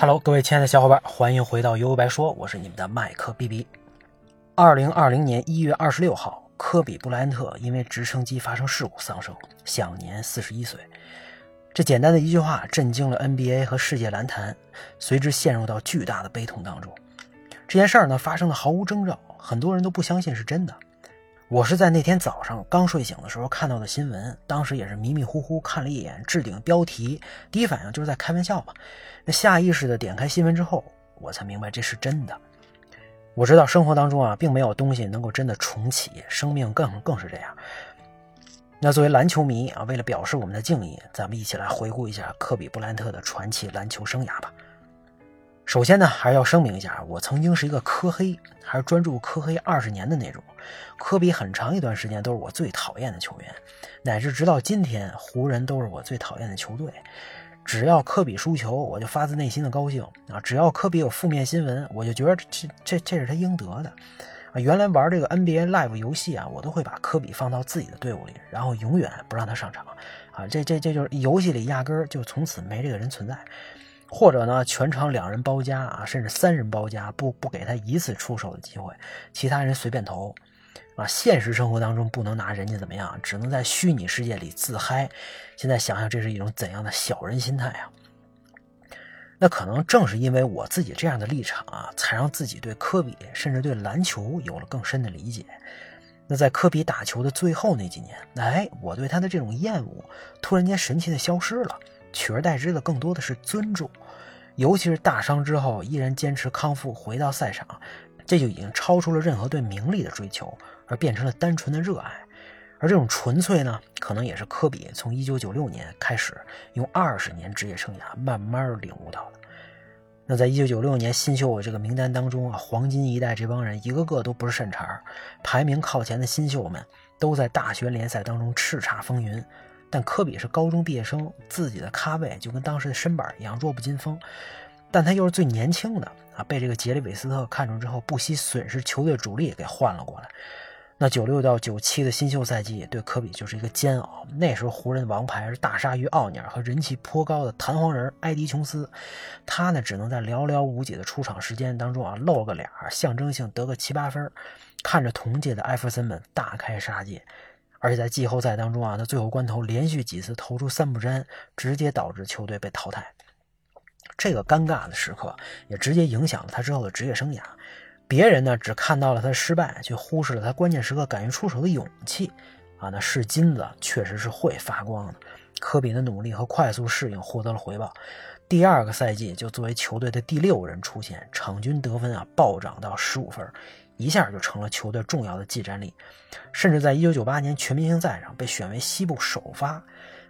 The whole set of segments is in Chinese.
Hello，各位亲爱的小伙伴，欢迎回到悠悠白说，我是你们的麦克 B B。二零二零年一月二十六号，科比布莱恩特因为直升机发生事故丧生，享年四十一岁。这简单的一句话震惊了 NBA 和世界篮坛，随之陷入到巨大的悲痛当中。这件事儿呢，发生的毫无征兆，很多人都不相信是真的。我是在那天早上刚睡醒的时候看到的新闻，当时也是迷迷糊糊看了一眼置顶标题，第一反应就是在开玩笑嘛。那下意识的点开新闻之后，我才明白这是真的。我知道生活当中啊，并没有东西能够真的重启，生命更更是这样。那作为篮球迷啊，为了表示我们的敬意，咱们一起来回顾一下科比布莱恩特的传奇篮球生涯吧。首先呢，还是要声明一下，我曾经是一个科黑，还是专注科黑二十年的那种。科比很长一段时间都是我最讨厌的球员，乃至直到今天，湖人都是我最讨厌的球队。只要科比输球，我就发自内心的高兴啊！只要科比有负面新闻，我就觉得这这这是他应得的啊！原来玩这个 NBA Live 游戏啊，我都会把科比放到自己的队伍里，然后永远不让他上场啊！这这这就是游戏里压根儿就从此没这个人存在。或者呢，全场两人包夹啊，甚至三人包夹，不不给他一次出手的机会，其他人随便投，啊，现实生活当中不能拿人家怎么样，只能在虚拟世界里自嗨。现在想想，这是一种怎样的小人心态啊？那可能正是因为我自己这样的立场啊，才让自己对科比，甚至对篮球有了更深的理解。那在科比打球的最后那几年，哎，我对他的这种厌恶，突然间神奇的消失了。取而代之的更多的是尊重，尤其是大伤之后依然坚持康复回到赛场，这就已经超出了任何对名利的追求，而变成了单纯的热爱。而这种纯粹呢，可能也是科比从1996年开始用二十年职业生涯慢慢领悟到的。那在1996年新秀这个名单当中啊，黄金一代这帮人一个个都不是善茬，排名靠前的新秀们都在大学联赛当中叱咤风云。但科比是高中毕业生，自己的咖位就跟当时的身板一样弱不禁风，但他又是最年轻的啊，被这个杰里韦斯特看中之后，不惜损失球队主力给换了过来。那九六到九七的新秀赛季对科比就是一个煎熬。那时候湖人王牌是大鲨鱼奥尼尔和人气颇高的弹簧人埃迪琼斯，他呢只能在寥寥无几的出场时间当中啊露个脸，象征性得个七八分，看着同届的艾弗森们大开杀戒。而且在季后赛当中啊，他最后关头连续几次投出三不沾，直接导致球队被淘汰。这个尴尬的时刻也直接影响了他之后的职业生涯。别人呢只看到了他的失败，却忽视了他关键时刻敢于出手的勇气。啊，那是金子确实是会发光的。科比的努力和快速适应获得了回报。第二个赛季就作为球队的第六人出现，场均得分啊暴涨到十五分。一下就成了球队重要的技战力，甚至在一九九八年全明星赛上被选为西部首发。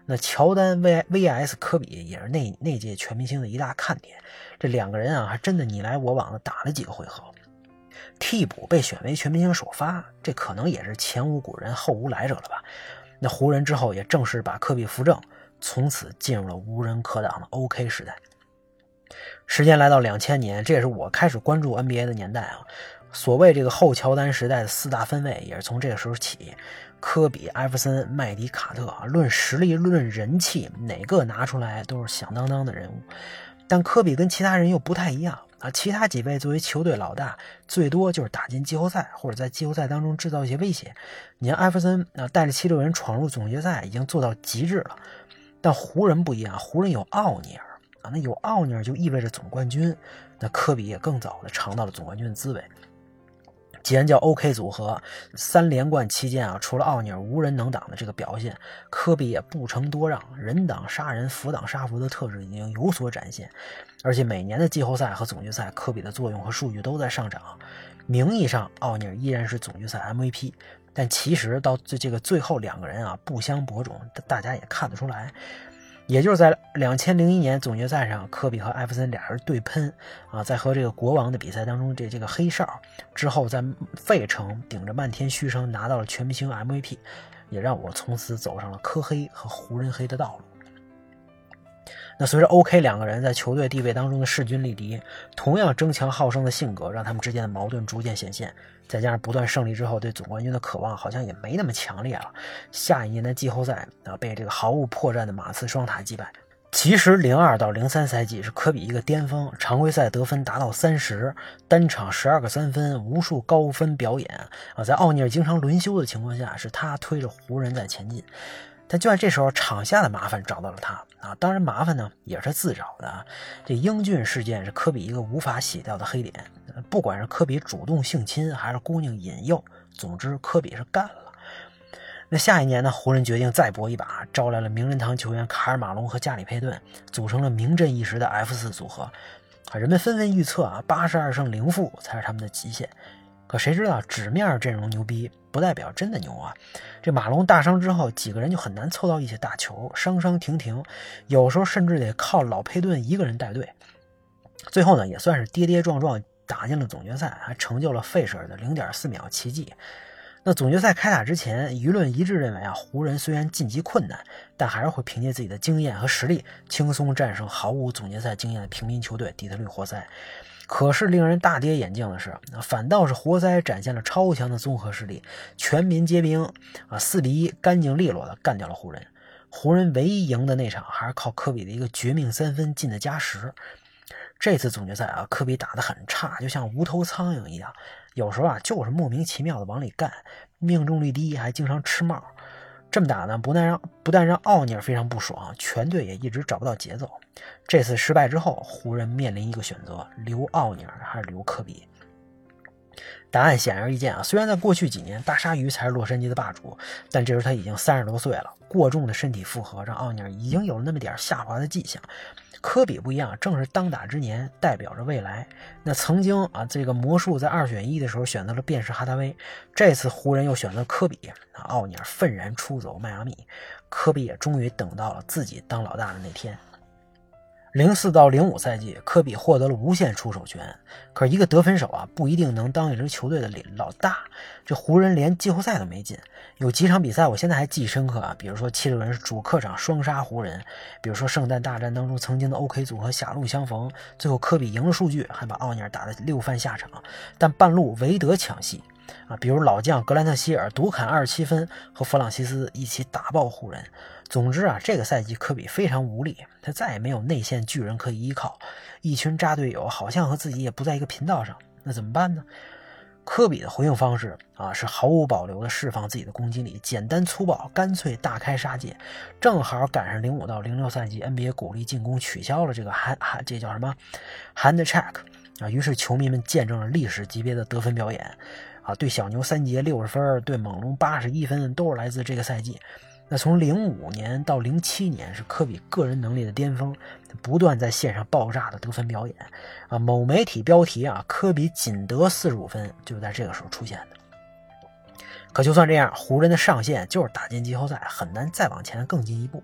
那乔丹 V V S 科比也是那那届全明星的一大看点。这两个人啊，还真的你来我往的打了几个回合。替补被选为全明星首发，这可能也是前无古人后无来者了吧？那湖人之后也正式把科比扶正，从此进入了无人可挡的 OK 时代。时间来到两千年，这也是我开始关注 NBA 的年代啊。所谓这个后乔丹时代的四大分位，也是从这个时候起。科比、艾弗森、麦迪、卡特啊，论实力、论人气，哪个拿出来都是响当当的人物。但科比跟其他人又不太一样啊，其他几位作为球队老大，最多就是打进季后赛，或者在季后赛当中制造一些威胁。你像艾弗森啊，带着七六人闯入总决赛，已经做到极致了。但湖人不一样，湖人有奥尼尔啊，那有奥尼尔就意味着总冠军。那科比也更早的尝到了总冠军的滋味。既然叫 OK 组合，三连冠期间啊，除了奥尼尔无人能挡的这个表现，科比也不成多让，人挡杀人，佛挡杀佛的特质已经有所展现。而且每年的季后赛和总决赛，科比的作用和数据都在上涨。名义上奥尼尔依然是总决赛 MVP，但其实到这这个最后两个人啊不相伯仲，大家也看得出来。也就是在两千零一年总决赛上，科比和艾弗森俩人对喷啊，在和这个国王的比赛当中，这这个黑哨之后，在费城顶着漫天嘘声拿到了全明星 MVP，也让我从此走上了科黑和湖人黑的道路。那随着 OK 两个人在球队地位当中的势均力敌，同样争强好胜的性格，让他们之间的矛盾逐渐显现。再加上不断胜利之后对总冠军的渴望，好像也没那么强烈了。下一年的季后赛啊，被这个毫无破绽的马刺双塔击败。其实，零二到零三赛季是科比一个巅峰，常规赛得分达到三十，单场十二个三分，无数高分表演啊！在奥尼尔经常轮休的情况下，是他推着湖人在前进。但就在这时候，场下的麻烦找到了他啊！当然，麻烦呢也是自找的啊。这英俊事件是科比一个无法洗掉的黑点，不管是科比主动性侵还是姑娘引诱，总之科比是干了。那下一年呢？湖人决定再搏一把，招来了名人堂球员卡尔马龙和加里佩顿，组成了名震一时的 F 四组合。啊，人们纷纷预测啊，八十二胜零负才是他们的极限。可谁知道纸面阵容牛逼，不代表真的牛啊！这马龙大伤之后，几个人就很难凑到一起打球，伤伤停停，有时候甚至得靠老佩顿一个人带队。最后呢，也算是跌跌撞撞打进了总决赛，还成就了费舍尔的零点四秒奇迹。那总决赛开打之前，舆论一致认为啊，湖人虽然晋级困难，但还是会凭借自己的经验和实力，轻松战胜毫无总决赛经验的平民球队底特律活塞。可是令人大跌眼镜的是，反倒是活塞展现了超强的综合实力，全民皆兵啊，四比一干净利落的干掉了湖人。湖人唯一赢的那场，还是靠科比的一个绝命三分进的加时。这次总决赛啊，科比打得很差，就像无头苍蝇一样。有时候啊，就是莫名其妙的往里干，命中率低，还经常吃帽。这么打呢，不但让不但让奥尼尔非常不爽，全队也一直找不到节奏。这次失败之后，湖人面临一个选择：留奥尼尔还是留科比？答案显而易见啊！虽然在过去几年，大鲨鱼才是洛杉矶的霸主，但这时他已经三十多岁了，过重的身体负荷让奥尼尔已经有了那么点下滑的迹象。科比不一样，正是当打之年，代表着未来。那曾经啊，这个魔术在二选一的时候选择了便是哈达威，这次湖人又选择科比。奥尼尔愤然出走迈阿密，科比也终于等到了自己当老大的那天。零四到零五赛季，科比获得了无限出手权。可是，一个得分手啊，不一定能当一支球队的领老大。这湖人连季后赛都没进，有几场比赛我现在还记忆深刻啊。比如说，七六人是主客场双杀湖人；比如说，圣诞大战当中曾经的 OK 组合狭路相逢，最后科比赢了数据，还把奥尼尔打得六犯下场，但半路韦德抢戏啊。比如老将格兰特希尔独砍二十七分，和弗朗西斯一起打爆湖人。总之啊，这个赛季科比非常无力，他再也没有内线巨人可以依靠，一群渣队友好像和自己也不在一个频道上，那怎么办呢？科比的回应方式啊，是毫无保留的释放自己的攻击力，简单粗暴，干脆大开杀戒，正好赶上零五到零六赛季 NBA 鼓励进攻取消了这个 hand hand 这叫什么 hand check 啊，于是球迷们见证了历史级别的得分表演啊，对小牛三节六十分，对猛龙八十一分，都是来自这个赛季。那从零五年到零七年是科比个人能力的巅峰，不断在线上爆炸的得分表演，啊，某媒体标题啊，科比仅得四十五分，就在这个时候出现的。可就算这样，湖人的上限就是打进季后赛，很难再往前更进一步。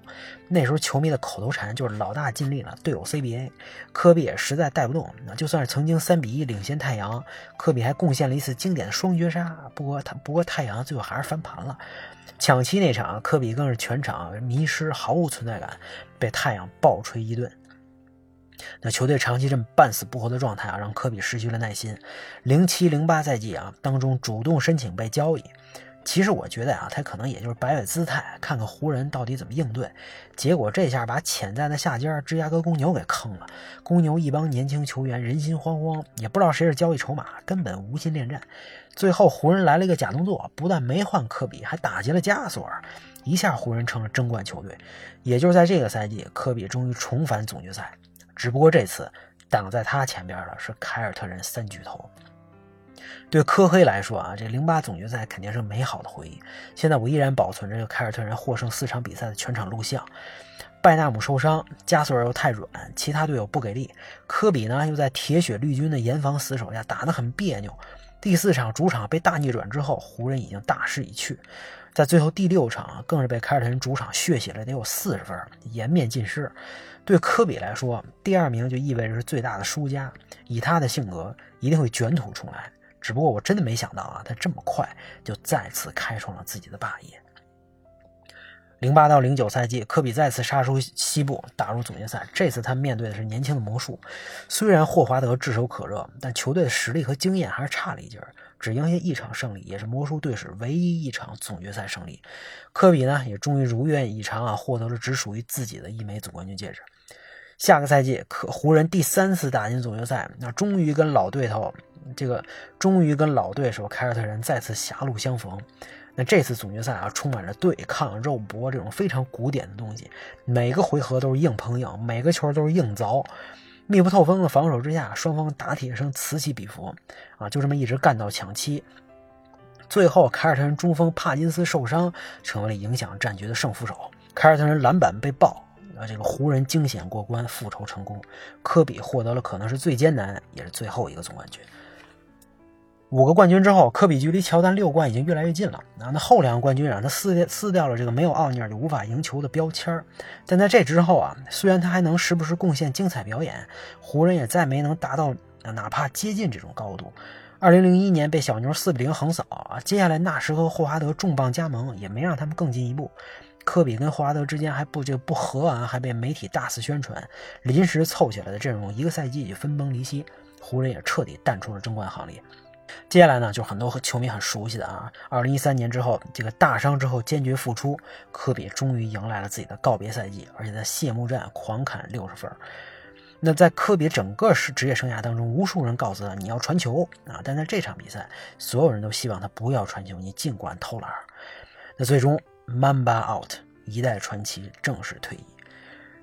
那时候球迷的口头禅就是老大尽力了，队友 CBA，科比也实在带不动。那就算是曾经三比一领先太阳，科比还贡献了一次经典的双绝杀，不过他不过太阳最后还是翻盘了。抢七那场，科比更是全场迷失，毫无存在感，被太阳暴锤一顿。那球队长期这么半死不活的状态啊，让科比失去了耐心。零七零八赛季啊，当中主动申请被交易。其实我觉得啊，他可能也就是摆摆姿态，看看湖人到底怎么应对。结果这下把潜在的下家芝加哥公牛给坑了。公牛一帮年轻球员人心惶惶，也不知道谁是交易筹码，根本无心恋战。最后湖人来了一个假动作，不但没换科比，还打劫了加索尔，一下湖人成了争冠球队。也就是在这个赛季，科比终于重返总决赛。只不过这次挡在他前边的是凯尔特人三巨头。对科黑来说啊，这零八总决赛肯定是美好的回忆。现在我依然保存着凯尔特人获胜四场比赛的全场录像。拜纳姆受伤，加索尔又太软，其他队友不给力，科比呢又在铁血绿军的严防死守下打得很别扭。第四场主场被大逆转之后，湖人已经大势已去。在最后第六场，更是被凯尔特人主场血洗了得有四十分，颜面尽失。对科比来说，第二名就意味着是最大的输家。以他的性格，一定会卷土重来。只不过我真的没想到啊，他这么快就再次开创了自己的霸业。零八到零九赛季，科比再次杀出西部，打入总决赛。这次他面对的是年轻的魔术，虽然霍华德炙手可热，但球队的实力和经验还是差了一截儿。只赢下一场胜利，也是魔术队史唯一一场总决赛胜利。科比呢，也终于如愿以偿啊，获得了只属于自己的一枚总冠军戒指。下个赛季，可湖人第三次打进总决赛，那终于跟老对头，这个终于跟老对手凯尔特人再次狭路相逢。那这次总决赛啊，充满着对抗、肉搏这种非常古典的东西，每个回合都是硬碰硬，每个球都是硬凿，密不透风的防守之下，双方打铁声此起彼伏啊，就这么一直干到抢七。最后，凯尔特人中锋帕金斯受伤，成为了影响战局的胜负手。凯尔特人篮板被爆。啊，这个湖人惊险过关，复仇成功，科比获得了可能是最艰难也是最后一个总冠军。五个冠军之后，科比距离乔丹六冠已经越来越近了。啊，那后两个冠军让他撕掉撕掉了这个没有奥尼尔就无法赢球的标签但在这之后啊，虽然他还能时不时贡献精彩表演，湖人也再没能达到哪怕接近这种高度。二零零一年被小牛四比零横扫啊，接下来纳什和霍华德重磅加盟，也没让他们更进一步。科比跟霍华德之间还不就不和啊，还被媒体大肆宣传，临时凑起来的阵容一个赛季就分崩离析，湖人也彻底淡出了争冠行列。接下来呢，就是很多球迷很熟悉的啊，二零一三年之后，这个大伤之后坚决复出，科比终于迎来了自己的告别赛季，而且在谢幕战狂砍六十分。那在科比整个是职业生涯当中，无数人告诉他你要传球啊，但在这场比赛，所有人都希望他不要传球，你尽管偷懒。那最终。Mamba out，一代传奇正式退役。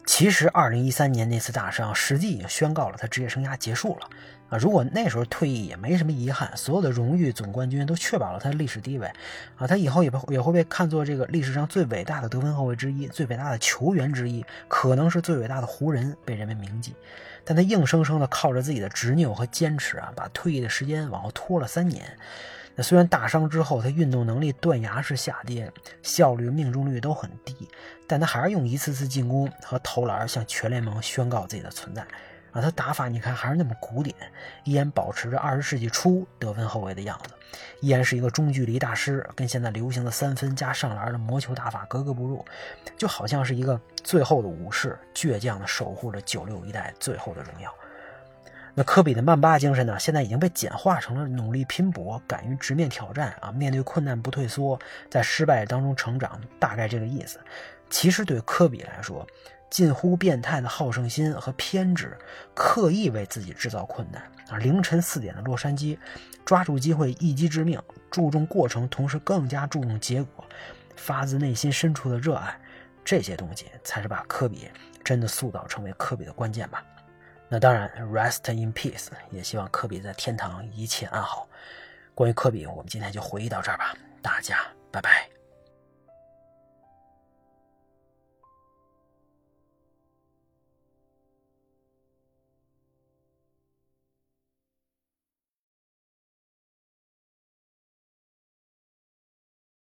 其实，二零一三年那次大伤，实际已经宣告了他职业生涯结束了啊！如果那时候退役，也没什么遗憾，所有的荣誉、总冠军都确保了他的历史地位啊！他以后也也会被看作这个历史上最伟大的得分后卫之一，最伟大的球员之一，可能是最伟大的湖人，被人们铭记。但他硬生生的靠着自己的执拗和坚持啊，把退役的时间往后拖了三年。那虽然大伤之后他运动能力断崖式下跌，效率、命中率都很低，但他还是用一次次进攻和投篮向全联盟宣告自己的存在。啊，他打法你看还是那么古典，依然保持着二十世纪初得分后卫的样子，依然是一个中距离大师，跟现在流行的三分加上篮的魔球打法格格不入，就好像是一个最后的武士，倔强的守护着九六一代最后的荣耀。那科比的曼巴精神呢？现在已经被简化成了努力拼搏、敢于直面挑战啊！面对困难不退缩，在失败当中成长，大概这个意思。其实对科比来说，近乎变态的好胜心和偏执，刻意为自己制造困难啊！凌晨四点的洛杉矶，抓住机会一击致命，注重过程，同时更加注重结果，发自内心深处的热爱，这些东西才是把科比真的塑造成为科比的关键吧。那当然，rest in peace，也希望科比在天堂一切安好。关于科比，我们今天就回忆到这儿吧，大家拜拜。